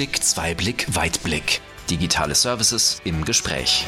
Einblick, Zweiblick, Weitblick. Digitale Services im Gespräch.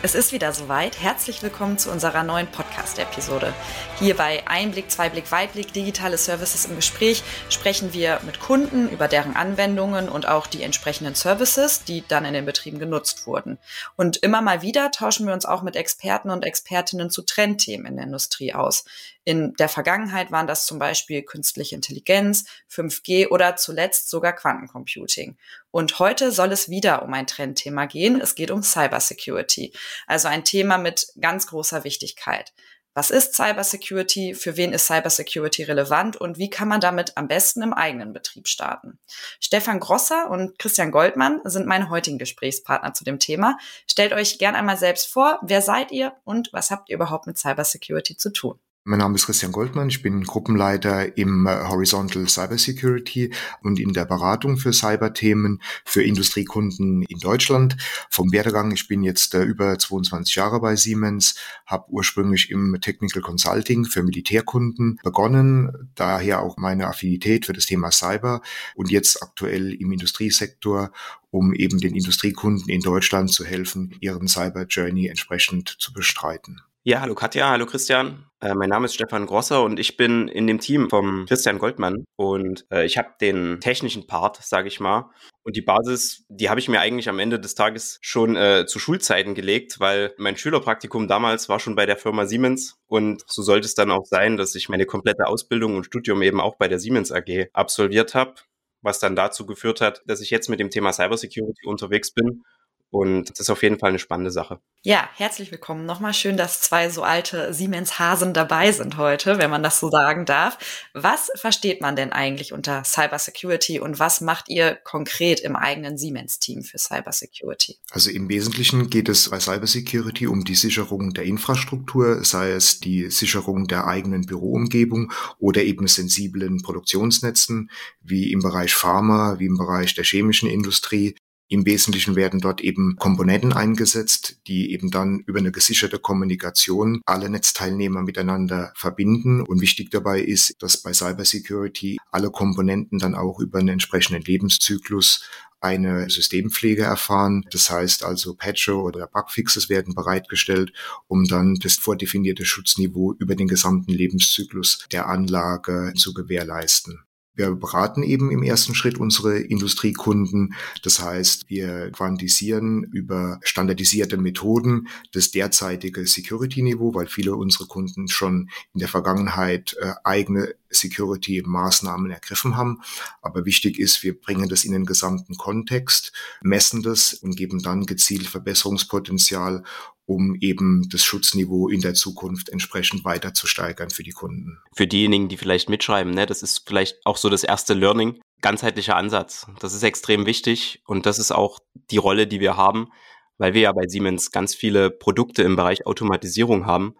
Es ist wieder soweit. Herzlich willkommen zu unserer neuen Podcast-Episode. Hier bei Einblick, Zweiblick, Weitblick, digitale Services im Gespräch sprechen wir mit Kunden über deren Anwendungen und auch die entsprechenden Services, die dann in den Betrieben genutzt wurden. Und immer mal wieder tauschen wir uns auch mit Experten und Expertinnen zu Trendthemen in der Industrie aus. In der Vergangenheit waren das zum Beispiel künstliche Intelligenz, 5G oder zuletzt sogar Quantencomputing. Und heute soll es wieder um ein Trendthema gehen. Es geht um Cybersecurity, also ein Thema mit ganz großer Wichtigkeit. Was ist Cybersecurity? Für wen ist Cybersecurity relevant? Und wie kann man damit am besten im eigenen Betrieb starten? Stefan Grosser und Christian Goldmann sind meine heutigen Gesprächspartner zu dem Thema. Stellt euch gern einmal selbst vor. Wer seid ihr und was habt ihr überhaupt mit Cybersecurity zu tun? Mein Name ist Christian Goldmann, ich bin Gruppenleiter im äh, Horizontal Cybersecurity und in der Beratung für Cyberthemen für Industriekunden in Deutschland. Vom Werdegang, ich bin jetzt äh, über 22 Jahre bei Siemens, habe ursprünglich im Technical Consulting für Militärkunden begonnen, daher auch meine Affinität für das Thema Cyber und jetzt aktuell im Industriesektor um eben den Industriekunden in Deutschland zu helfen, ihren Cyber Journey entsprechend zu bestreiten. Ja, hallo Katja, hallo Christian. Äh, mein Name ist Stefan Grosser und ich bin in dem Team vom Christian Goldmann und äh, ich habe den technischen Part, sage ich mal. Und die Basis, die habe ich mir eigentlich am Ende des Tages schon äh, zu Schulzeiten gelegt, weil mein Schülerpraktikum damals war schon bei der Firma Siemens und so sollte es dann auch sein, dass ich meine komplette Ausbildung und Studium eben auch bei der Siemens AG absolviert habe, was dann dazu geführt hat, dass ich jetzt mit dem Thema Cybersecurity unterwegs bin und das ist auf jeden Fall eine spannende Sache. Ja, herzlich willkommen. Nochmal schön, dass zwei so alte Siemens-Hasen dabei sind heute, wenn man das so sagen darf. Was versteht man denn eigentlich unter Cybersecurity und was macht ihr konkret im eigenen Siemens-Team für Cybersecurity? Also im Wesentlichen geht es bei Cybersecurity um die Sicherung der Infrastruktur, sei es die Sicherung der eigenen Büroumgebung oder eben sensiblen Produktionsnetzen, wie im Bereich Pharma, wie im Bereich der chemischen Industrie, im Wesentlichen werden dort eben Komponenten eingesetzt, die eben dann über eine gesicherte Kommunikation alle Netzteilnehmer miteinander verbinden. Und wichtig dabei ist, dass bei Cybersecurity alle Komponenten dann auch über einen entsprechenden Lebenszyklus eine Systempflege erfahren. Das heißt also Patcher oder Bugfixes werden bereitgestellt, um dann das vordefinierte Schutzniveau über den gesamten Lebenszyklus der Anlage zu gewährleisten. Wir beraten eben im ersten Schritt unsere Industriekunden. Das heißt, wir quantisieren über standardisierte Methoden das derzeitige Security-Niveau, weil viele unserer Kunden schon in der Vergangenheit äh, eigene Security-Maßnahmen ergriffen haben. Aber wichtig ist, wir bringen das in den gesamten Kontext, messen das und geben dann gezielt Verbesserungspotenzial, um eben das Schutzniveau in der Zukunft entsprechend weiter zu steigern für die Kunden. Für diejenigen, die vielleicht mitschreiben, ne, das ist vielleicht auch so das erste Learning, ganzheitlicher Ansatz. Das ist extrem wichtig und das ist auch die Rolle, die wir haben, weil wir ja bei Siemens ganz viele Produkte im Bereich Automatisierung haben.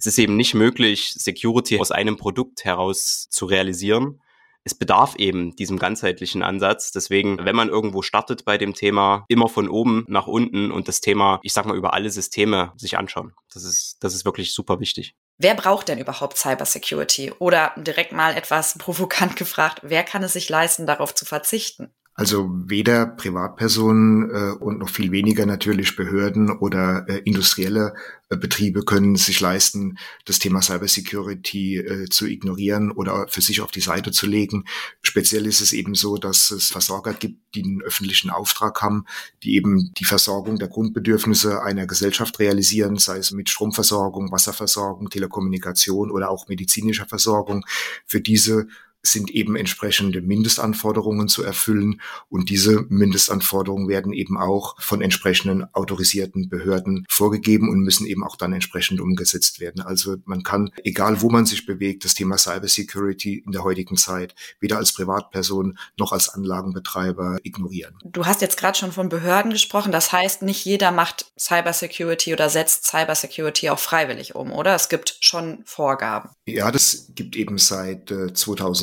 Es ist eben nicht möglich, Security aus einem Produkt heraus zu realisieren es bedarf eben diesem ganzheitlichen Ansatz. Deswegen, wenn man irgendwo startet bei dem Thema, immer von oben nach unten und das Thema, ich sag mal, über alle Systeme sich anschauen. Das ist, das ist wirklich super wichtig. Wer braucht denn überhaupt Cybersecurity? Oder direkt mal etwas provokant gefragt, wer kann es sich leisten, darauf zu verzichten? Also weder Privatpersonen äh, und noch viel weniger natürlich Behörden oder äh, industrielle äh, Betriebe können sich leisten, das Thema Cybersecurity äh, zu ignorieren oder für sich auf die Seite zu legen. Speziell ist es eben so, dass es Versorger gibt, die einen öffentlichen Auftrag haben, die eben die Versorgung der Grundbedürfnisse einer Gesellschaft realisieren, sei es mit Stromversorgung, Wasserversorgung, Telekommunikation oder auch medizinischer Versorgung. Für diese sind eben entsprechende Mindestanforderungen zu erfüllen. Und diese Mindestanforderungen werden eben auch von entsprechenden autorisierten Behörden vorgegeben und müssen eben auch dann entsprechend umgesetzt werden. Also man kann, egal wo man sich bewegt, das Thema Cybersecurity in der heutigen Zeit weder als Privatperson noch als Anlagenbetreiber ignorieren. Du hast jetzt gerade schon von Behörden gesprochen. Das heißt, nicht jeder macht Cybersecurity oder setzt Cybersecurity auch freiwillig um, oder? Es gibt schon Vorgaben. Ja, das gibt eben seit äh,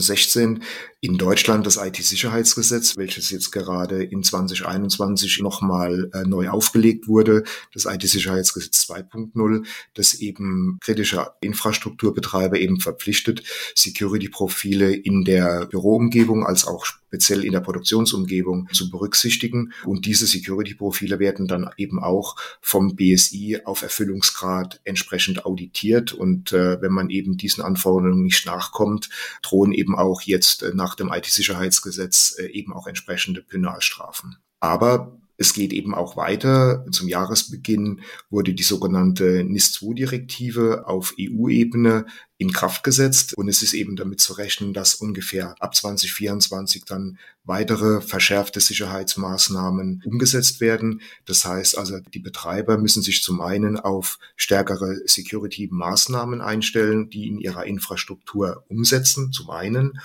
2016 In Deutschland das IT-Sicherheitsgesetz, welches jetzt gerade in 2021 nochmal äh, neu aufgelegt wurde, das IT-Sicherheitsgesetz 2.0, das eben kritische Infrastrukturbetreiber eben verpflichtet, Security-Profile in der Büroumgebung als auch speziell in der Produktionsumgebung zu berücksichtigen. Und diese Security-Profile werden dann eben auch vom BSI auf Erfüllungsgrad entsprechend auditiert. Und äh, wenn man eben diesen Anforderungen nicht nachkommt, drohen eben auch jetzt äh, nach dem IT-Sicherheitsgesetz äh, eben auch entsprechende Penalstrafen. Aber es geht eben auch weiter. Zum Jahresbeginn wurde die sogenannte NIS-2-Direktive auf EU-Ebene in Kraft gesetzt und es ist eben damit zu rechnen, dass ungefähr ab 2024 dann weitere verschärfte Sicherheitsmaßnahmen umgesetzt werden. Das heißt also, die Betreiber müssen sich zum einen auf stärkere Security-Maßnahmen einstellen, die in ihrer Infrastruktur umsetzen, zum einen.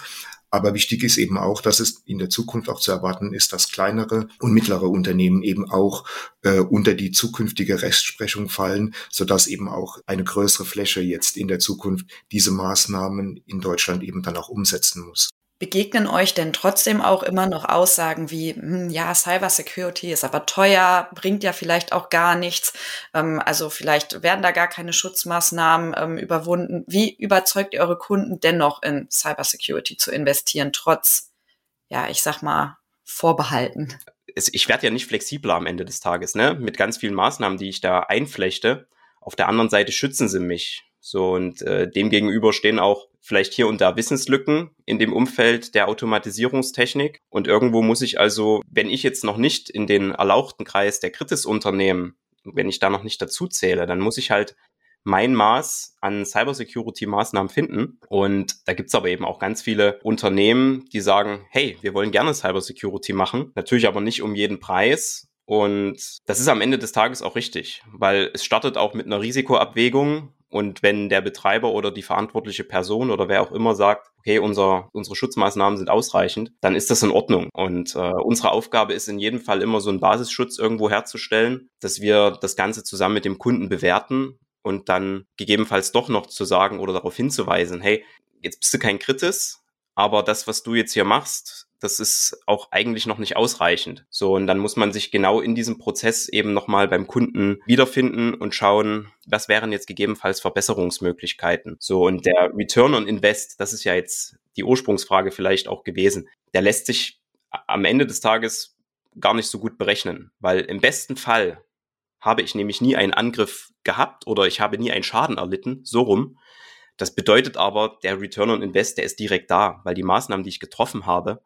Aber wichtig ist eben auch, dass es in der Zukunft auch zu erwarten ist, dass kleinere und mittlere Unternehmen eben auch äh, unter die zukünftige Rechtsprechung fallen, sodass eben auch eine größere Fläche jetzt in der Zukunft diese Maßnahmen in Deutschland eben dann auch umsetzen muss. Begegnen euch denn trotzdem auch immer noch Aussagen wie, hm, ja, Cyber Security ist aber teuer, bringt ja vielleicht auch gar nichts, ähm, also vielleicht werden da gar keine Schutzmaßnahmen ähm, überwunden. Wie überzeugt ihr eure Kunden dennoch in Cyber Security zu investieren, trotz, ja, ich sag mal, Vorbehalten? Ich werde ja nicht flexibler am Ende des Tages, ne? Mit ganz vielen Maßnahmen, die ich da einflechte. Auf der anderen Seite schützen sie mich. So, und äh, dem gegenüber stehen auch vielleicht hier und da Wissenslücken in dem Umfeld der Automatisierungstechnik. Und irgendwo muss ich also, wenn ich jetzt noch nicht in den erlauchten Kreis der Kritisunternehmen, wenn ich da noch nicht dazu zähle, dann muss ich halt mein Maß an Cybersecurity-Maßnahmen finden. Und da gibt's aber eben auch ganz viele Unternehmen, die sagen, hey, wir wollen gerne Cybersecurity machen, natürlich aber nicht um jeden Preis. Und das ist am Ende des Tages auch richtig, weil es startet auch mit einer Risikoabwägung und wenn der Betreiber oder die verantwortliche Person oder wer auch immer sagt, okay, unser, unsere Schutzmaßnahmen sind ausreichend, dann ist das in Ordnung. Und äh, unsere Aufgabe ist in jedem Fall immer so einen Basisschutz irgendwo herzustellen, dass wir das Ganze zusammen mit dem Kunden bewerten und dann gegebenenfalls doch noch zu sagen oder darauf hinzuweisen, hey, jetzt bist du kein Kritis, aber das, was du jetzt hier machst, das ist auch eigentlich noch nicht ausreichend. So, und dann muss man sich genau in diesem Prozess eben nochmal beim Kunden wiederfinden und schauen, was wären jetzt gegebenenfalls Verbesserungsmöglichkeiten. So, und der Return on Invest, das ist ja jetzt die Ursprungsfrage vielleicht auch gewesen, der lässt sich am Ende des Tages gar nicht so gut berechnen, weil im besten Fall habe ich nämlich nie einen Angriff gehabt oder ich habe nie einen Schaden erlitten, so rum. Das bedeutet aber, der Return on Invest, der ist direkt da, weil die Maßnahmen, die ich getroffen habe,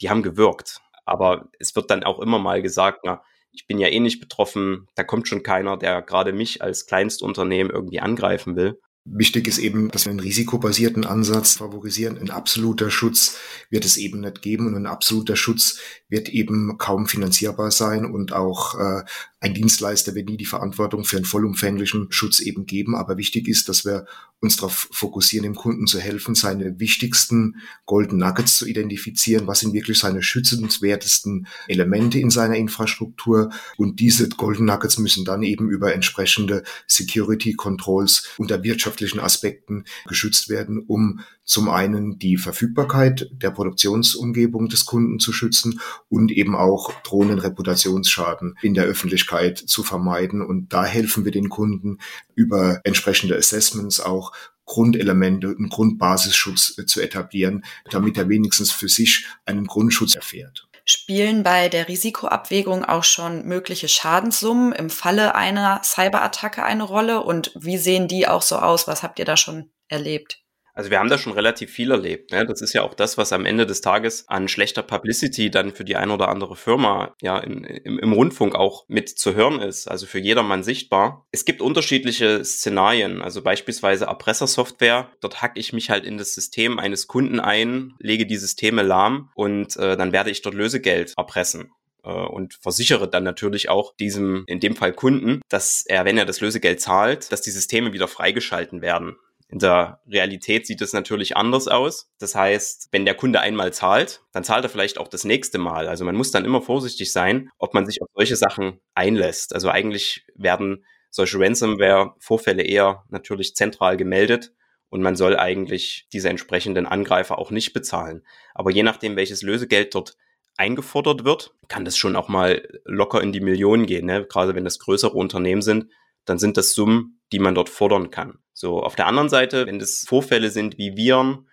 die haben gewirkt. Aber es wird dann auch immer mal gesagt, na, ich bin ja eh nicht betroffen, da kommt schon keiner, der gerade mich als Kleinstunternehmen irgendwie angreifen will. Wichtig ist eben, dass wir einen risikobasierten Ansatz favorisieren. Ein absoluter Schutz wird es eben nicht geben und ein absoluter Schutz wird eben kaum finanzierbar sein und auch äh, ein Dienstleister wird nie die Verantwortung für einen vollumfänglichen Schutz eben geben. Aber wichtig ist, dass wir uns darauf fokussieren, dem Kunden zu helfen, seine wichtigsten Golden Nuggets zu identifizieren. Was sind wirklich seine schützenswertesten Elemente in seiner Infrastruktur? Und diese Golden Nuggets müssen dann eben über entsprechende Security Controls unter wirtschaftlichen Aspekten geschützt werden, um zum einen die Verfügbarkeit der Produktionsumgebung des Kunden zu schützen und eben auch drohenden Reputationsschaden in der Öffentlichkeit zu vermeiden. Und da helfen wir den Kunden über entsprechende Assessments auch Grundelemente, einen Grundbasisschutz zu etablieren, damit er wenigstens für sich einen Grundschutz erfährt. Spielen bei der Risikoabwägung auch schon mögliche Schadenssummen im Falle einer Cyberattacke eine Rolle? Und wie sehen die auch so aus? Was habt ihr da schon erlebt? Also wir haben da schon relativ viel erlebt. Ne? Das ist ja auch das, was am Ende des Tages an schlechter Publicity dann für die ein oder andere Firma ja in, im, im Rundfunk auch mit zu hören ist, also für jedermann sichtbar. Es gibt unterschiedliche Szenarien, also beispielsweise Erpressersoftware. Dort hacke ich mich halt in das System eines Kunden ein, lege die Systeme lahm und äh, dann werde ich dort Lösegeld erpressen äh, und versichere dann natürlich auch diesem, in dem Fall Kunden, dass er, wenn er das Lösegeld zahlt, dass die Systeme wieder freigeschalten werden. In der Realität sieht es natürlich anders aus. Das heißt, wenn der Kunde einmal zahlt, dann zahlt er vielleicht auch das nächste Mal. Also man muss dann immer vorsichtig sein, ob man sich auf solche Sachen einlässt. Also eigentlich werden solche Ransomware-Vorfälle eher natürlich zentral gemeldet und man soll eigentlich diese entsprechenden Angreifer auch nicht bezahlen. Aber je nachdem, welches Lösegeld dort eingefordert wird, kann das schon auch mal locker in die Millionen gehen. Ne? Gerade wenn das größere Unternehmen sind, dann sind das Summen, die man dort fordern kann. So, auf der anderen Seite, wenn das Vorfälle sind wie Viren,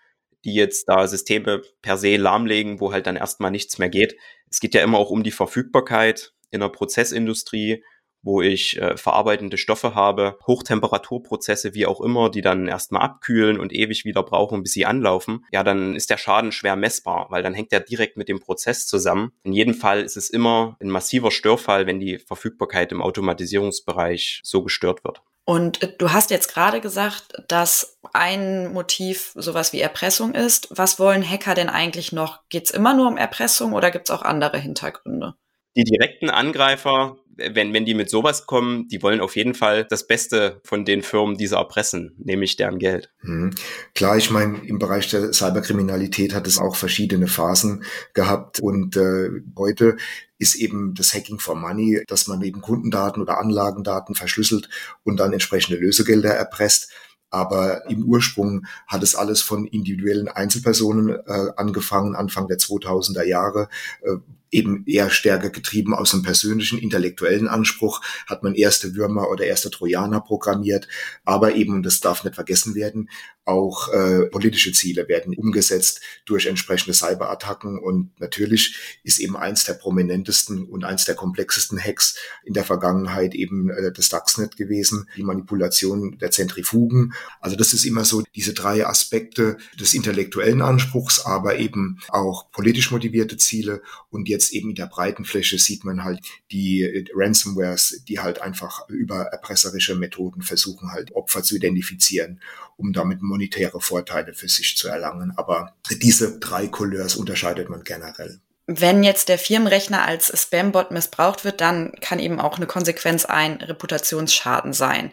die jetzt da Systeme per se lahmlegen, wo halt dann erstmal nichts mehr geht. Es geht ja immer auch um die Verfügbarkeit in der Prozessindustrie wo ich äh, verarbeitende Stoffe habe, Hochtemperaturprozesse, wie auch immer, die dann erstmal abkühlen und ewig wieder brauchen, bis sie anlaufen, ja, dann ist der Schaden schwer messbar, weil dann hängt der direkt mit dem Prozess zusammen. In jedem Fall ist es immer ein massiver Störfall, wenn die Verfügbarkeit im Automatisierungsbereich so gestört wird. Und äh, du hast jetzt gerade gesagt, dass ein Motiv sowas wie Erpressung ist. Was wollen Hacker denn eigentlich noch? Geht es immer nur um Erpressung oder gibt es auch andere Hintergründe? Die direkten Angreifer wenn, wenn die mit sowas kommen, die wollen auf jeden Fall das Beste von den Firmen, die sie erpressen, nämlich deren Geld. Mhm. Klar, ich meine, im Bereich der Cyberkriminalität hat es auch verschiedene Phasen gehabt und äh, heute ist eben das Hacking for Money, dass man eben Kundendaten oder Anlagendaten verschlüsselt und dann entsprechende Lösegelder erpresst. Aber im Ursprung hat es alles von individuellen Einzelpersonen äh, angefangen, Anfang der 2000er Jahre, äh, eben eher stärker getrieben aus einem persönlichen, intellektuellen Anspruch, hat man erste Würmer oder erste Trojaner programmiert, aber eben, und das darf nicht vergessen werden, auch äh, politische Ziele werden umgesetzt durch entsprechende Cyberattacken. Und natürlich ist eben eins der prominentesten und eins der komplexesten Hacks in der Vergangenheit eben äh, das Stuxnet gewesen, die Manipulation der Zentrifugen. Also das ist immer so diese drei Aspekte des intellektuellen Anspruchs, aber eben auch politisch motivierte Ziele und jetzt eben in der breiten Fläche sieht man halt die Ransomwares, die halt einfach über erpresserische Methoden versuchen halt Opfer zu identifizieren, um damit monetäre Vorteile für sich zu erlangen. Aber diese drei Couleurs unterscheidet man generell. Wenn jetzt der Firmenrechner als Spambot missbraucht wird, dann kann eben auch eine Konsequenz ein Reputationsschaden sein.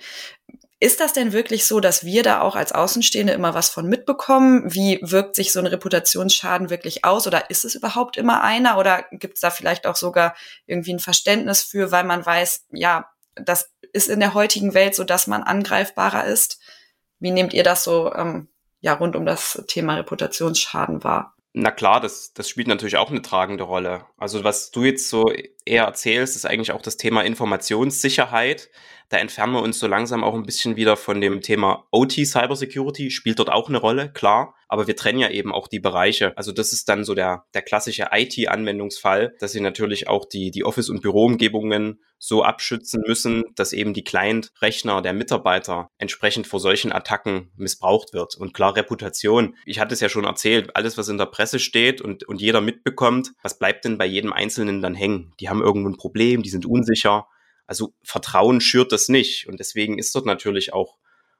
Ist das denn wirklich so, dass wir da auch als Außenstehende immer was von mitbekommen? Wie wirkt sich so ein Reputationsschaden wirklich aus? Oder ist es überhaupt immer einer? Oder gibt es da vielleicht auch sogar irgendwie ein Verständnis für, weil man weiß, ja, das ist in der heutigen Welt so, dass man angreifbarer ist? Wie nehmt ihr das so ähm, ja, rund um das Thema Reputationsschaden wahr? Na klar, das, das spielt natürlich auch eine tragende Rolle. Also was du jetzt so eher erzählst, ist eigentlich auch das Thema Informationssicherheit da entfernen wir uns so langsam auch ein bisschen wieder von dem Thema OT Cybersecurity, spielt dort auch eine Rolle, klar. Aber wir trennen ja eben auch die Bereiche. Also das ist dann so der, der klassische IT-Anwendungsfall, dass sie natürlich auch die, die Office- und Büroumgebungen so abschützen müssen, dass eben die Client-Rechner der Mitarbeiter entsprechend vor solchen Attacken missbraucht wird. Und klar, Reputation. Ich hatte es ja schon erzählt, alles, was in der Presse steht und, und jeder mitbekommt, was bleibt denn bei jedem Einzelnen dann hängen? Die haben irgendwo ein Problem, die sind unsicher. Also Vertrauen schürt das nicht. Und deswegen ist dort natürlich auch,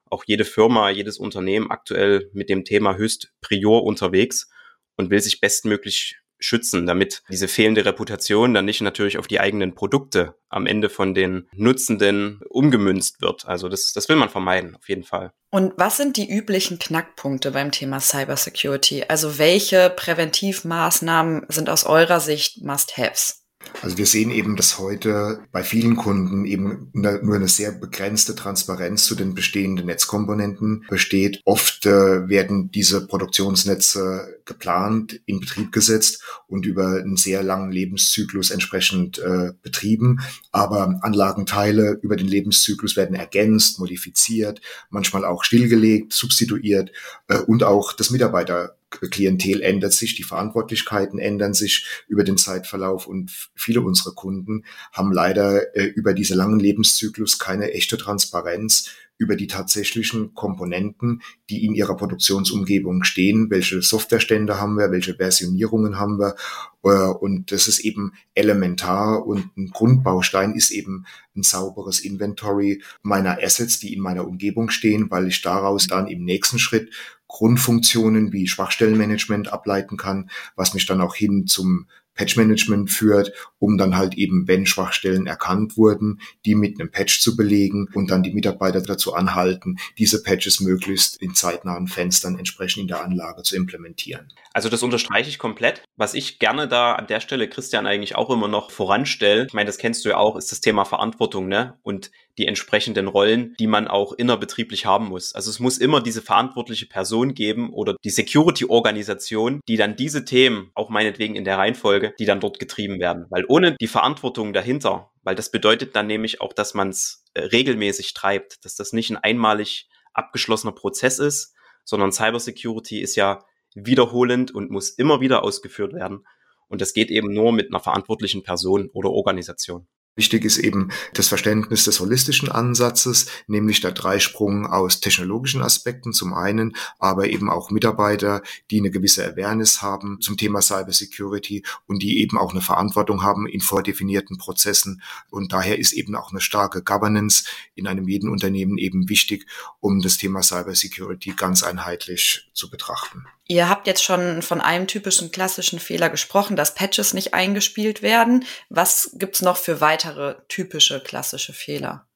auch jede Firma, jedes Unternehmen aktuell mit dem Thema höchst prior unterwegs und will sich bestmöglich schützen, damit diese fehlende Reputation dann nicht natürlich auf die eigenen Produkte am Ende von den Nutzenden umgemünzt wird. Also das, das will man vermeiden, auf jeden Fall. Und was sind die üblichen Knackpunkte beim Thema Cybersecurity? Also welche Präventivmaßnahmen sind aus eurer Sicht Must-Haves? Also wir sehen eben, dass heute bei vielen Kunden eben nur eine sehr begrenzte Transparenz zu den bestehenden Netzkomponenten besteht. Oft äh, werden diese Produktionsnetze geplant, in Betrieb gesetzt und über einen sehr langen Lebenszyklus entsprechend äh, betrieben. Aber Anlagenteile über den Lebenszyklus werden ergänzt, modifiziert, manchmal auch stillgelegt, substituiert äh, und auch das Mitarbeiter Klientel ändert sich, die Verantwortlichkeiten ändern sich über den Zeitverlauf und viele unserer Kunden haben leider äh, über diese langen Lebenszyklus keine echte Transparenz über die tatsächlichen Komponenten, die in ihrer Produktionsumgebung stehen, welche Softwarestände haben wir, welche Versionierungen haben wir. Äh, und das ist eben elementar und ein Grundbaustein ist eben ein sauberes Inventory meiner Assets, die in meiner Umgebung stehen, weil ich daraus dann im nächsten Schritt Grundfunktionen wie Schwachstellenmanagement ableiten kann, was mich dann auch hin zum Patch-Management führt, um dann halt eben, wenn Schwachstellen erkannt wurden, die mit einem Patch zu belegen und dann die Mitarbeiter dazu anhalten, diese Patches möglichst in zeitnahen Fenstern entsprechend in der Anlage zu implementieren. Also das unterstreiche ich komplett. Was ich gerne da an der Stelle, Christian, eigentlich auch immer noch voranstelle, ich meine, das kennst du ja auch, ist das Thema Verantwortung, ne? Und die entsprechenden Rollen, die man auch innerbetrieblich haben muss. Also es muss immer diese verantwortliche Person geben oder die Security-Organisation, die dann diese Themen, auch meinetwegen in der Reihenfolge, die dann dort getrieben werden. Weil ohne die Verantwortung dahinter, weil das bedeutet dann nämlich auch, dass man es äh, regelmäßig treibt, dass das nicht ein einmalig abgeschlossener Prozess ist, sondern Cybersecurity ist ja wiederholend und muss immer wieder ausgeführt werden. Und das geht eben nur mit einer verantwortlichen Person oder Organisation. Wichtig ist eben das Verständnis des holistischen Ansatzes, nämlich der Dreisprung aus technologischen Aspekten zum einen, aber eben auch Mitarbeiter, die eine gewisse Awareness haben zum Thema Cybersecurity und die eben auch eine Verantwortung haben in vordefinierten Prozessen. Und daher ist eben auch eine starke Governance in einem jeden Unternehmen eben wichtig, um das Thema Cybersecurity ganz einheitlich zu betrachten. Ihr habt jetzt schon von einem typischen klassischen Fehler gesprochen, dass Patches nicht eingespielt werden. Was gibt's noch für weitere typische klassische Fehler?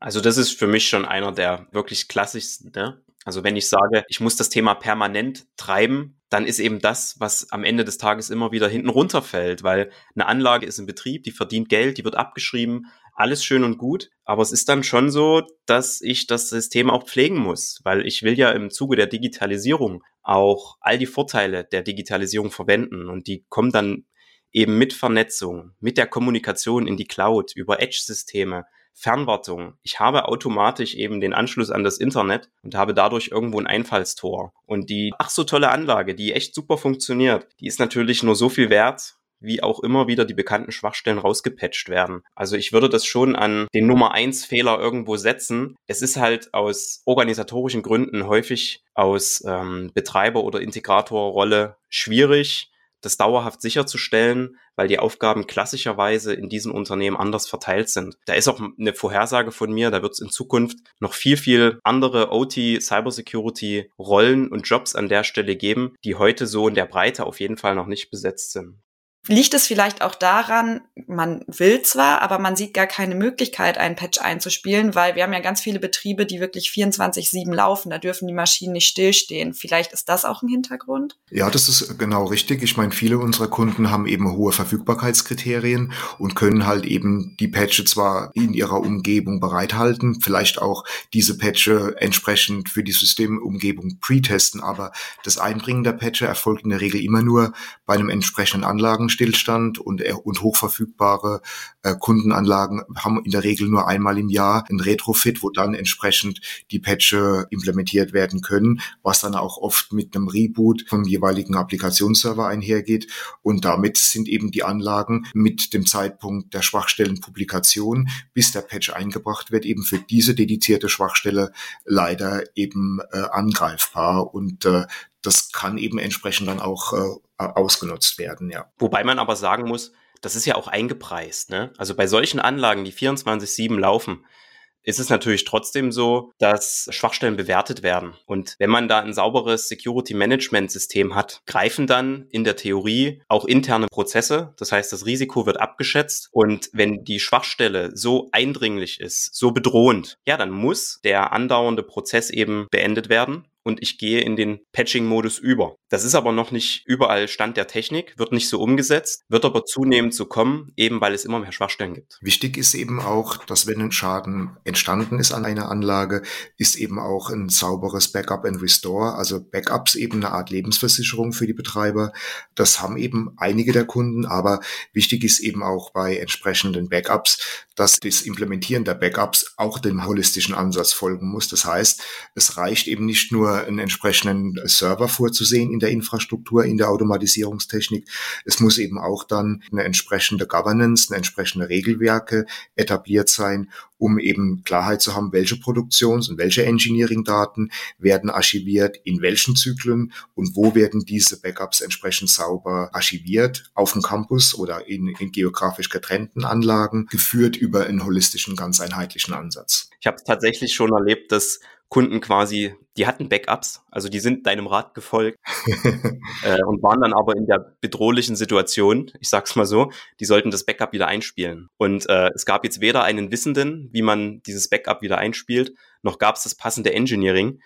Also das ist für mich schon einer der wirklich klassischsten. Ne? Also wenn ich sage, ich muss das Thema permanent treiben, dann ist eben das, was am Ende des Tages immer wieder hinten runterfällt, weil eine Anlage ist in Betrieb, die verdient Geld, die wird abgeschrieben, alles schön und gut. Aber es ist dann schon so, dass ich das System auch pflegen muss, weil ich will ja im Zuge der Digitalisierung auch all die Vorteile der Digitalisierung verwenden und die kommen dann eben mit Vernetzung, mit der Kommunikation in die Cloud, über Edge-Systeme, Fernwartung. Ich habe automatisch eben den Anschluss an das Internet und habe dadurch irgendwo ein Einfallstor. Und die ach so tolle Anlage, die echt super funktioniert, die ist natürlich nur so viel wert, wie auch immer wieder die bekannten Schwachstellen rausgepatcht werden. Also ich würde das schon an den Nummer eins Fehler irgendwo setzen. Es ist halt aus organisatorischen Gründen häufig aus ähm, Betreiber- oder Integratorrolle schwierig, das dauerhaft sicherzustellen, weil die Aufgaben klassischerweise in diesen Unternehmen anders verteilt sind. Da ist auch eine Vorhersage von mir, da wird es in Zukunft noch viel, viel andere OT, Cybersecurity Rollen und Jobs an der Stelle geben, die heute so in der Breite auf jeden Fall noch nicht besetzt sind. Liegt es vielleicht auch daran, man will zwar, aber man sieht gar keine Möglichkeit, einen Patch einzuspielen, weil wir haben ja ganz viele Betriebe, die wirklich 24-7 laufen. Da dürfen die Maschinen nicht stillstehen. Vielleicht ist das auch ein Hintergrund? Ja, das ist genau richtig. Ich meine, viele unserer Kunden haben eben hohe Verfügbarkeitskriterien und können halt eben die Patche zwar in ihrer Umgebung bereithalten, vielleicht auch diese Patche entsprechend für die Systemumgebung pre-testen, aber das Einbringen der Patche erfolgt in der Regel immer nur bei einem entsprechenden Anlagen Stillstand und, äh, und hochverfügbare äh, Kundenanlagen haben in der Regel nur einmal im Jahr ein Retrofit, wo dann entsprechend die Patche implementiert werden können, was dann auch oft mit einem Reboot vom jeweiligen Applikationsserver einhergeht. Und damit sind eben die Anlagen mit dem Zeitpunkt der Schwachstellenpublikation, bis der Patch eingebracht wird, eben für diese dedizierte Schwachstelle leider eben äh, angreifbar. Und äh, das kann eben entsprechend dann auch äh, ausgenutzt werden, ja. Wobei man aber sagen muss, das ist ja auch eingepreist. Ne? Also bei solchen Anlagen, die 24-7 laufen, ist es natürlich trotzdem so, dass Schwachstellen bewertet werden. Und wenn man da ein sauberes Security Management System hat, greifen dann in der Theorie auch interne Prozesse. Das heißt, das Risiko wird abgeschätzt. Und wenn die Schwachstelle so eindringlich ist, so bedrohend, ja, dann muss der andauernde Prozess eben beendet werden und ich gehe in den Patching-Modus über. Das ist aber noch nicht überall Stand der Technik, wird nicht so umgesetzt, wird aber zunehmend so kommen, eben weil es immer mehr Schwachstellen gibt. Wichtig ist eben auch, dass wenn ein Schaden entstanden ist an einer Anlage, ist eben auch ein sauberes Backup and Restore, also Backups eben eine Art Lebensversicherung für die Betreiber. Das haben eben einige der Kunden, aber wichtig ist eben auch bei entsprechenden Backups, dass das Implementieren der Backups auch dem holistischen Ansatz folgen muss. Das heißt, es reicht eben nicht nur einen entsprechenden Server vorzusehen in der Infrastruktur, in der Automatisierungstechnik. Es muss eben auch dann eine entsprechende Governance, eine entsprechende Regelwerke etabliert sein, um eben Klarheit zu haben, welche Produktions- und welche Engineering-Daten werden archiviert, in welchen Zyklen und wo werden diese Backups entsprechend sauber archiviert, auf dem Campus oder in, in geografisch getrennten Anlagen, geführt über einen holistischen, ganz einheitlichen Ansatz. Ich habe tatsächlich schon erlebt, dass Kunden quasi, die hatten Backups, also die sind deinem Rat gefolgt äh, und waren dann aber in der bedrohlichen Situation, ich sag's mal so, die sollten das Backup wieder einspielen. Und äh, es gab jetzt weder einen Wissenden, wie man dieses Backup wieder einspielt, noch gab es das passende Engineering.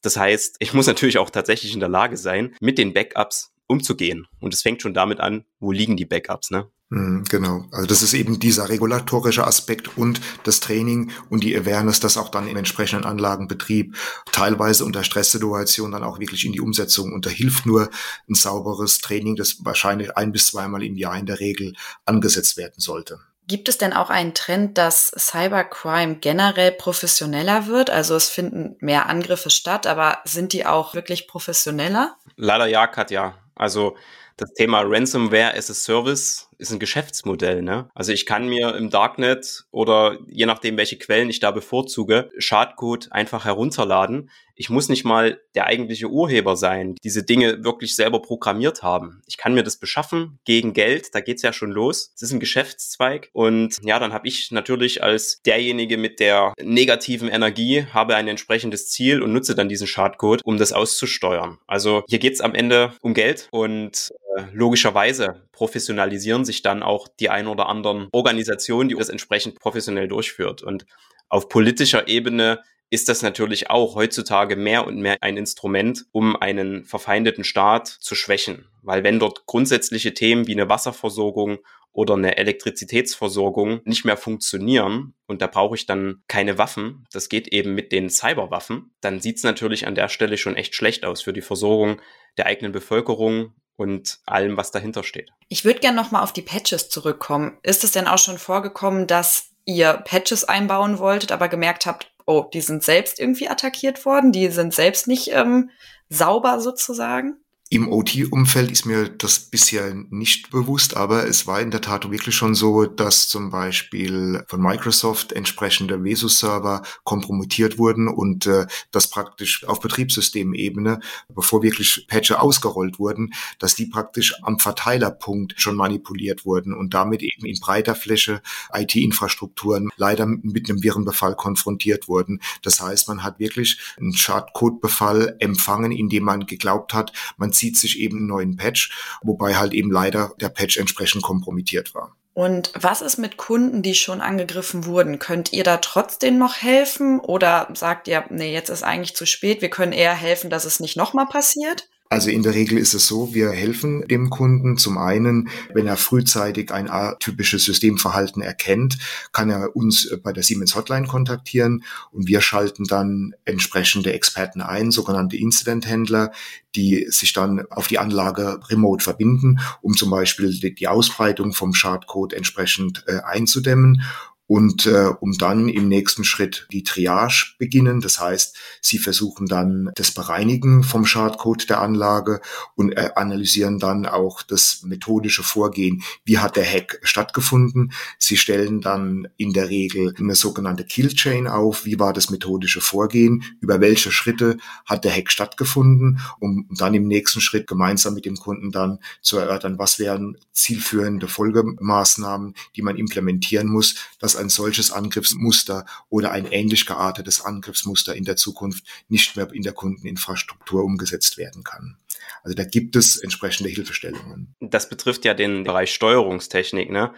Das heißt, ich muss natürlich auch tatsächlich in der Lage sein, mit den Backups umzugehen. Und es fängt schon damit an, wo liegen die Backups, ne? Mhm, genau. Also das ist eben dieser regulatorische Aspekt und das Training und die Awareness, das auch dann im entsprechenden Anlagenbetrieb teilweise unter Stresssituationen dann auch wirklich in die Umsetzung. Und da hilft nur ein sauberes Training, das wahrscheinlich ein bis zweimal im Jahr in der Regel angesetzt werden sollte. Gibt es denn auch einen Trend, dass Cybercrime generell professioneller wird? Also es finden mehr Angriffe statt, aber sind die auch wirklich professioneller? Leider ja, Katja. Also das Thema Ransomware as a Service ist ein Geschäftsmodell. Ne? Also ich kann mir im Darknet oder je nachdem, welche Quellen ich da bevorzuge, Schadcode einfach herunterladen. Ich muss nicht mal der eigentliche Urheber sein, diese Dinge wirklich selber programmiert haben. Ich kann mir das beschaffen gegen Geld, da geht's ja schon los. Es ist ein Geschäftszweig und ja, dann habe ich natürlich als derjenige mit der negativen Energie habe ein entsprechendes Ziel und nutze dann diesen Schadcode, um das auszusteuern. Also hier geht's am Ende um Geld und äh, logischerweise professionalisieren sich dann auch die ein oder anderen Organisationen, die das entsprechend professionell durchführt. Und auf politischer Ebene ist das natürlich auch heutzutage mehr und mehr ein Instrument, um einen verfeindeten Staat zu schwächen. Weil wenn dort grundsätzliche Themen wie eine Wasserversorgung oder eine Elektrizitätsversorgung nicht mehr funktionieren und da brauche ich dann keine Waffen, das geht eben mit den Cyberwaffen, dann sieht es natürlich an der Stelle schon echt schlecht aus für die Versorgung der eigenen Bevölkerung und allem, was dahinter steht. Ich würde gerne nochmal auf die Patches zurückkommen. Ist es denn auch schon vorgekommen, dass ihr Patches einbauen wolltet, aber gemerkt habt, oh, die sind selbst irgendwie attackiert worden, die sind selbst nicht ähm, sauber sozusagen? Im OT-Umfeld ist mir das bisher nicht bewusst, aber es war in der Tat wirklich schon so, dass zum Beispiel von Microsoft entsprechende Vesus-Server kompromittiert wurden und äh, das praktisch auf Betriebssystemebene, bevor wirklich Patche ausgerollt wurden, dass die praktisch am Verteilerpunkt schon manipuliert wurden und damit eben in breiter Fläche IT-Infrastrukturen leider mit einem Virenbefall konfrontiert wurden. Das heißt, man hat wirklich einen Schadcode-Befall empfangen, indem man geglaubt hat, man zieht sich eben einen neuen Patch, wobei halt eben leider der Patch entsprechend kompromittiert war. Und was ist mit Kunden, die schon angegriffen wurden? Könnt ihr da trotzdem noch helfen oder sagt ihr, nee, jetzt ist eigentlich zu spät, wir können eher helfen, dass es nicht nochmal passiert? Also in der Regel ist es so, wir helfen dem Kunden. Zum einen, wenn er frühzeitig ein atypisches Systemverhalten erkennt, kann er uns bei der Siemens Hotline kontaktieren und wir schalten dann entsprechende Experten ein, sogenannte Incident-Händler, die sich dann auf die Anlage remote verbinden, um zum Beispiel die Ausbreitung vom Schadcode entsprechend äh, einzudämmen und äh, um dann im nächsten Schritt die Triage beginnen. Das heißt, sie versuchen dann das Bereinigen vom Schadcode der Anlage und äh, analysieren dann auch das methodische Vorgehen. Wie hat der Hack stattgefunden? Sie stellen dann in der Regel eine sogenannte Killchain auf. Wie war das methodische Vorgehen? Über welche Schritte hat der Hack stattgefunden? Um dann im nächsten Schritt gemeinsam mit dem Kunden dann zu erörtern, was wären zielführende Folgemaßnahmen, die man implementieren muss, dass ein solches Angriffsmuster oder ein ähnlich geartetes Angriffsmuster in der Zukunft nicht mehr in der Kundeninfrastruktur umgesetzt werden kann. Also da gibt es entsprechende Hilfestellungen. Das betrifft ja den Bereich Steuerungstechnik. Ne?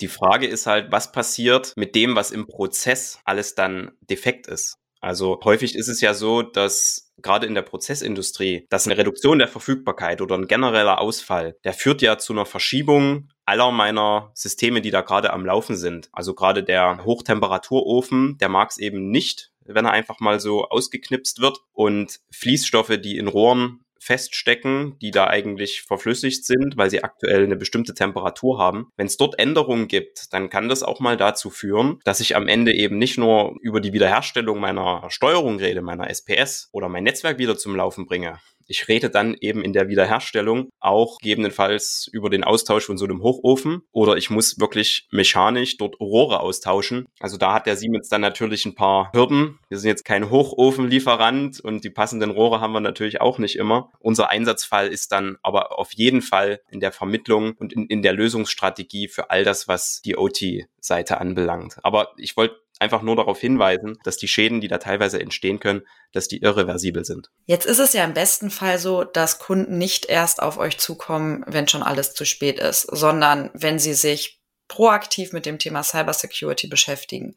Die Frage ist halt, was passiert mit dem, was im Prozess alles dann defekt ist? Also häufig ist es ja so, dass gerade in der Prozessindustrie, dass eine Reduktion der Verfügbarkeit oder ein genereller Ausfall, der führt ja zu einer Verschiebung aller meiner Systeme, die da gerade am Laufen sind. Also gerade der Hochtemperaturofen, der mag es eben nicht, wenn er einfach mal so ausgeknipst wird und Fließstoffe, die in Rohren feststecken, die da eigentlich verflüssigt sind, weil sie aktuell eine bestimmte Temperatur haben. Wenn es dort Änderungen gibt, dann kann das auch mal dazu führen, dass ich am Ende eben nicht nur über die Wiederherstellung meiner Steuerung rede, meiner SPS oder mein Netzwerk wieder zum Laufen bringe, ich rede dann eben in der Wiederherstellung auch gegebenenfalls über den Austausch von so einem Hochofen oder ich muss wirklich mechanisch dort Rohre austauschen. Also da hat der Siemens dann natürlich ein paar Hürden. Wir sind jetzt kein Hochofenlieferant und die passenden Rohre haben wir natürlich auch nicht immer. Unser Einsatzfall ist dann aber auf jeden Fall in der Vermittlung und in, in der Lösungsstrategie für all das, was die OT-Seite anbelangt. Aber ich wollte einfach nur darauf hinweisen, dass die Schäden, die da teilweise entstehen können, dass die irreversibel sind. Jetzt ist es ja im besten Fall so, dass Kunden nicht erst auf euch zukommen, wenn schon alles zu spät ist, sondern wenn sie sich proaktiv mit dem Thema Cybersecurity beschäftigen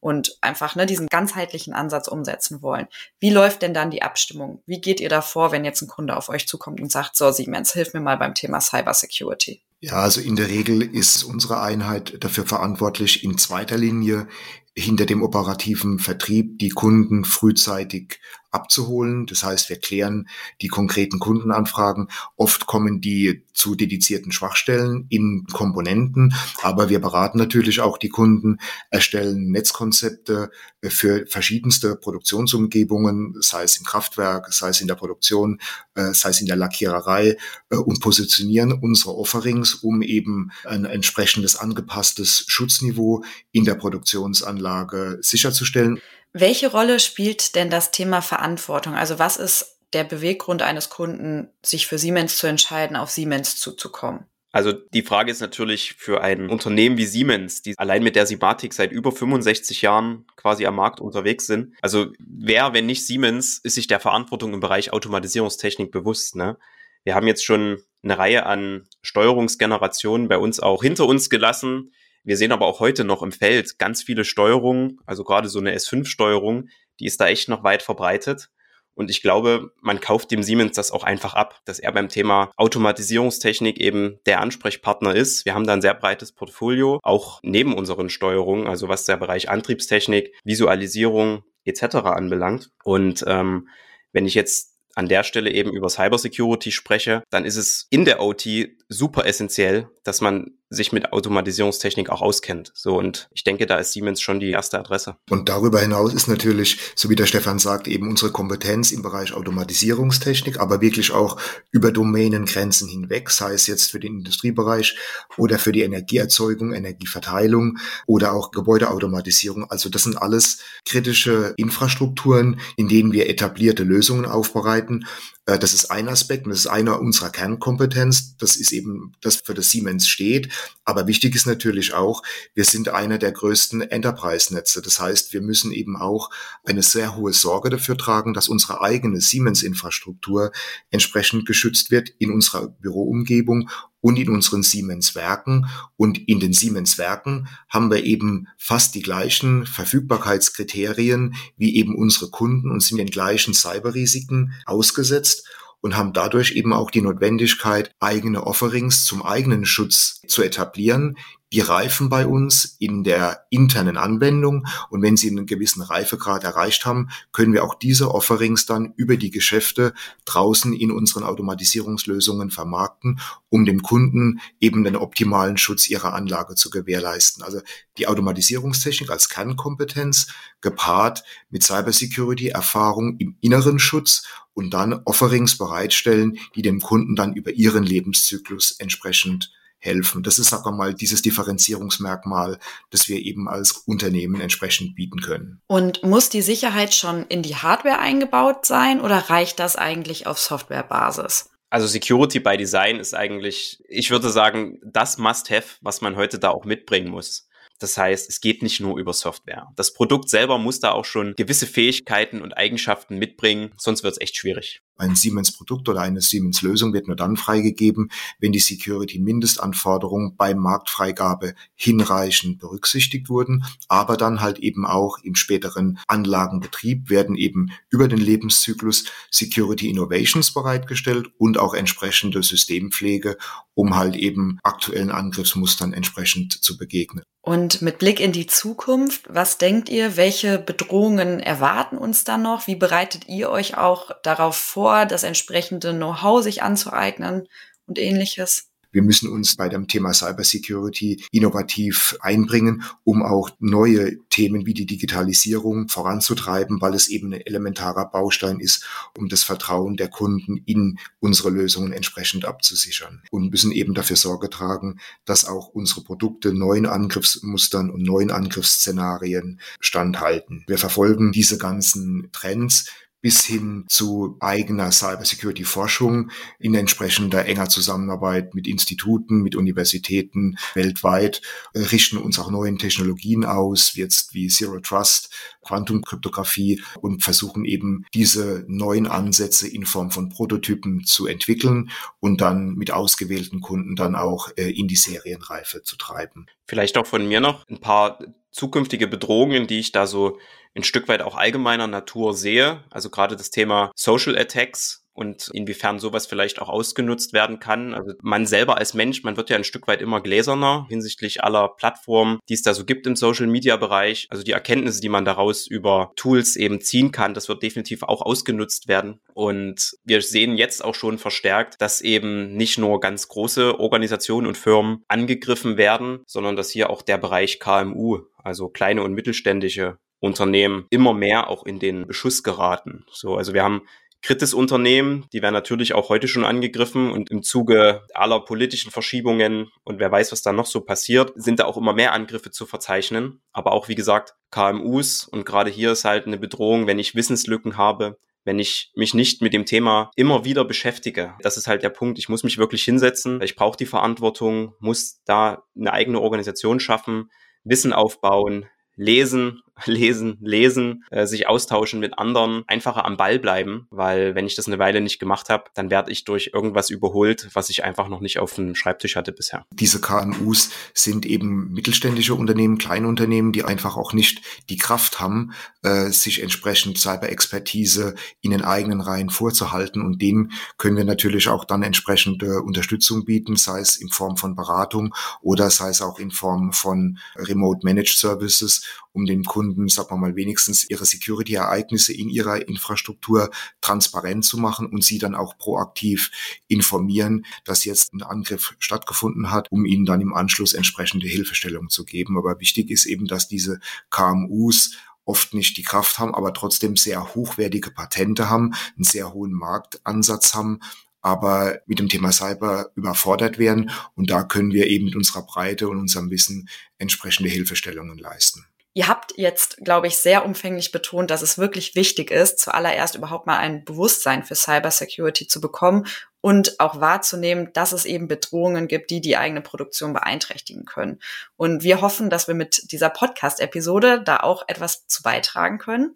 und einfach ne, diesen ganzheitlichen Ansatz umsetzen wollen. Wie läuft denn dann die Abstimmung? Wie geht ihr da vor, wenn jetzt ein Kunde auf euch zukommt und sagt, so Siemens, hilf mir mal beim Thema Cybersecurity? Ja, also in der Regel ist unsere Einheit dafür verantwortlich, in zweiter Linie hinter dem operativen Vertrieb die Kunden frühzeitig abzuholen. Das heißt, wir klären die konkreten Kundenanfragen. Oft kommen die zu dedizierten Schwachstellen in Komponenten, aber wir beraten natürlich auch die Kunden, erstellen Netzkonzepte für verschiedenste Produktionsumgebungen, sei es im Kraftwerk, sei es in der Produktion, äh, sei es in der Lackiererei äh, und positionieren unsere Offerings, um eben ein entsprechendes angepasstes Schutzniveau in der Produktionsanlage sicherzustellen. Welche Rolle spielt denn das Thema Verantwortung? Also was ist der Beweggrund eines Kunden, sich für Siemens zu entscheiden, auf Siemens zuzukommen? Also die Frage ist natürlich für ein Unternehmen wie Siemens, die allein mit der Simatik seit über 65 Jahren quasi am Markt unterwegs sind. Also wer, wenn nicht Siemens, ist sich der Verantwortung im Bereich Automatisierungstechnik bewusst. Ne? Wir haben jetzt schon eine Reihe an Steuerungsgenerationen bei uns auch hinter uns gelassen, wir sehen aber auch heute noch im Feld ganz viele Steuerungen, also gerade so eine S5-Steuerung, die ist da echt noch weit verbreitet. Und ich glaube, man kauft dem Siemens das auch einfach ab, dass er beim Thema Automatisierungstechnik eben der Ansprechpartner ist. Wir haben da ein sehr breites Portfolio, auch neben unseren Steuerungen, also was der Bereich Antriebstechnik, Visualisierung etc. anbelangt. Und ähm, wenn ich jetzt an der Stelle eben über Cybersecurity spreche, dann ist es in der OT super essentiell, dass man sich mit Automatisierungstechnik auch auskennt. So und ich denke, da ist Siemens schon die erste Adresse. Und darüber hinaus ist natürlich, so wie der Stefan sagt, eben unsere Kompetenz im Bereich Automatisierungstechnik, aber wirklich auch über Domänengrenzen hinweg, sei es jetzt für den Industriebereich oder für die Energieerzeugung, Energieverteilung oder auch Gebäudeautomatisierung. Also das sind alles kritische Infrastrukturen, in denen wir etablierte Lösungen aufbereiten. Äh, das ist ein Aspekt und das ist einer unserer Kernkompetenz. Das ist eben das, für das Siemens steht. Aber wichtig ist natürlich auch, wir sind einer der größten Enterprise-Netze. Das heißt, wir müssen eben auch eine sehr hohe Sorge dafür tragen, dass unsere eigene Siemens-Infrastruktur entsprechend geschützt wird in unserer Büroumgebung und in unseren Siemens-Werken. Und in den Siemens-Werken haben wir eben fast die gleichen Verfügbarkeitskriterien wie eben unsere Kunden und sind den gleichen Cyberrisiken ausgesetzt und haben dadurch eben auch die Notwendigkeit, eigene Offerings zum eigenen Schutz zu etablieren, die reifen bei uns in der internen Anwendung und wenn sie einen gewissen Reifegrad erreicht haben, können wir auch diese Offerings dann über die Geschäfte draußen in unseren Automatisierungslösungen vermarkten, um dem Kunden eben den optimalen Schutz ihrer Anlage zu gewährleisten. Also die Automatisierungstechnik als Kernkompetenz gepaart mit Cybersecurity Erfahrung im inneren Schutz und dann Offerings bereitstellen, die dem Kunden dann über ihren Lebenszyklus entsprechend helfen. Das ist, sagen wir mal, dieses Differenzierungsmerkmal, das wir eben als Unternehmen entsprechend bieten können. Und muss die Sicherheit schon in die Hardware eingebaut sein oder reicht das eigentlich auf Softwarebasis? Also Security by Design ist eigentlich, ich würde sagen, das Must-Have, was man heute da auch mitbringen muss. Das heißt, es geht nicht nur über Software. Das Produkt selber muss da auch schon gewisse Fähigkeiten und Eigenschaften mitbringen, sonst wird es echt schwierig. Ein Siemens-Produkt oder eine Siemens-Lösung wird nur dann freigegeben, wenn die Security-Mindestanforderungen bei Marktfreigabe hinreichend berücksichtigt wurden, aber dann halt eben auch im späteren Anlagenbetrieb werden eben über den Lebenszyklus Security Innovations bereitgestellt und auch entsprechende Systempflege, um halt eben aktuellen Angriffsmustern entsprechend zu begegnen. Und mit Blick in die Zukunft, was denkt ihr, welche Bedrohungen erwarten uns dann noch? Wie bereitet ihr euch auch darauf vor, das entsprechende Know-how sich anzueignen und ähnliches? Wir müssen uns bei dem Thema Cybersecurity innovativ einbringen, um auch neue Themen wie die Digitalisierung voranzutreiben, weil es eben ein elementarer Baustein ist, um das Vertrauen der Kunden in unsere Lösungen entsprechend abzusichern. Und müssen eben dafür Sorge tragen, dass auch unsere Produkte neuen Angriffsmustern und neuen Angriffsszenarien standhalten. Wir verfolgen diese ganzen Trends bis hin zu eigener Cybersecurity-Forschung in entsprechender enger Zusammenarbeit mit Instituten, mit Universitäten weltweit, äh, richten uns auch neuen Technologien aus, jetzt wie Zero Trust, Quantumkryptographie und versuchen eben diese neuen Ansätze in Form von Prototypen zu entwickeln und dann mit ausgewählten Kunden dann auch äh, in die Serienreife zu treiben. Vielleicht auch von mir noch ein paar zukünftige Bedrohungen, die ich da so ein Stück weit auch allgemeiner Natur sehe. Also gerade das Thema Social Attacks und inwiefern sowas vielleicht auch ausgenutzt werden kann. Also man selber als Mensch, man wird ja ein Stück weit immer gläserner hinsichtlich aller Plattformen, die es da so gibt im Social-Media-Bereich. Also die Erkenntnisse, die man daraus über Tools eben ziehen kann, das wird definitiv auch ausgenutzt werden. Und wir sehen jetzt auch schon verstärkt, dass eben nicht nur ganz große Organisationen und Firmen angegriffen werden, sondern dass hier auch der Bereich KMU, also kleine und mittelständische Unternehmen immer mehr auch in den Beschuss geraten. So, also wir haben Kritis-Unternehmen, die werden natürlich auch heute schon angegriffen und im Zuge aller politischen Verschiebungen und wer weiß, was da noch so passiert, sind da auch immer mehr Angriffe zu verzeichnen. Aber auch, wie gesagt, KMUs und gerade hier ist halt eine Bedrohung, wenn ich Wissenslücken habe, wenn ich mich nicht mit dem Thema immer wieder beschäftige. Das ist halt der Punkt. Ich muss mich wirklich hinsetzen. Ich brauche die Verantwortung, muss da eine eigene Organisation schaffen, Wissen aufbauen, lesen, lesen, lesen, äh, sich austauschen mit anderen, einfacher am Ball bleiben, weil wenn ich das eine Weile nicht gemacht habe, dann werde ich durch irgendwas überholt, was ich einfach noch nicht auf dem Schreibtisch hatte bisher. Diese KMUs sind eben mittelständische Unternehmen, Kleinunternehmen, die einfach auch nicht die Kraft haben, äh, sich entsprechend Cyber-Expertise in den eigenen Reihen vorzuhalten und denen können wir natürlich auch dann entsprechende Unterstützung bieten, sei es in Form von Beratung oder sei es auch in Form von Remote Managed Services, um den Kunden, sagen wir mal, wenigstens ihre Security-Ereignisse in ihrer Infrastruktur transparent zu machen und sie dann auch proaktiv informieren, dass jetzt ein Angriff stattgefunden hat, um ihnen dann im Anschluss entsprechende Hilfestellung zu geben. Aber wichtig ist eben, dass diese KMUs oft nicht die Kraft haben, aber trotzdem sehr hochwertige Patente haben, einen sehr hohen Marktansatz haben, aber mit dem Thema Cyber überfordert werden. Und da können wir eben mit unserer Breite und unserem Wissen entsprechende Hilfestellungen leisten. Ihr habt jetzt, glaube ich, sehr umfänglich betont, dass es wirklich wichtig ist, zuallererst überhaupt mal ein Bewusstsein für Cybersecurity zu bekommen und auch wahrzunehmen, dass es eben Bedrohungen gibt, die die eigene Produktion beeinträchtigen können. Und wir hoffen, dass wir mit dieser Podcast-Episode da auch etwas zu beitragen können.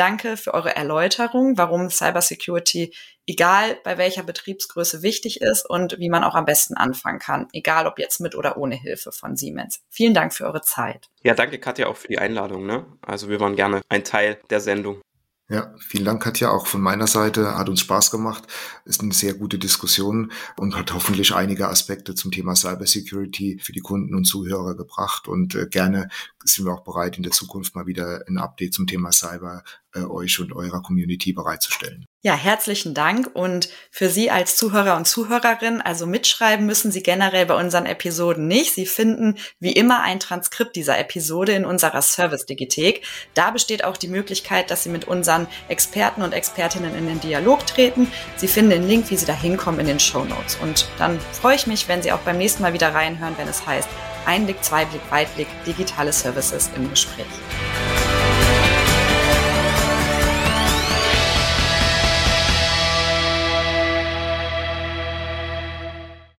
Danke für eure Erläuterung, warum Cybersecurity, egal bei welcher Betriebsgröße, wichtig ist und wie man auch am besten anfangen kann, egal ob jetzt mit oder ohne Hilfe von Siemens. Vielen Dank für eure Zeit. Ja, danke Katja auch für die Einladung. Ne? Also wir waren gerne ein Teil der Sendung. Ja, vielen Dank, Katja. Auch von meiner Seite hat uns Spaß gemacht. Ist eine sehr gute Diskussion und hat hoffentlich einige Aspekte zum Thema Cybersecurity für die Kunden und Zuhörer gebracht. Und äh, gerne sind wir auch bereit, in der Zukunft mal wieder ein Update zum Thema Cyber äh, euch und eurer Community bereitzustellen. Ja, herzlichen Dank. Und für Sie als Zuhörer und Zuhörerin, also mitschreiben müssen Sie generell bei unseren Episoden nicht. Sie finden wie immer ein Transkript dieser Episode in unserer Service-Digithek. Da besteht auch die Möglichkeit, dass Sie mit unseren Experten und Expertinnen in den Dialog treten. Sie finden den Link, wie Sie da hinkommen, in den Show Notes. Und dann freue ich mich, wenn Sie auch beim nächsten Mal wieder reinhören, wenn es heißt Einblick, Zweiblick, Weitblick, digitale Services im Gespräch.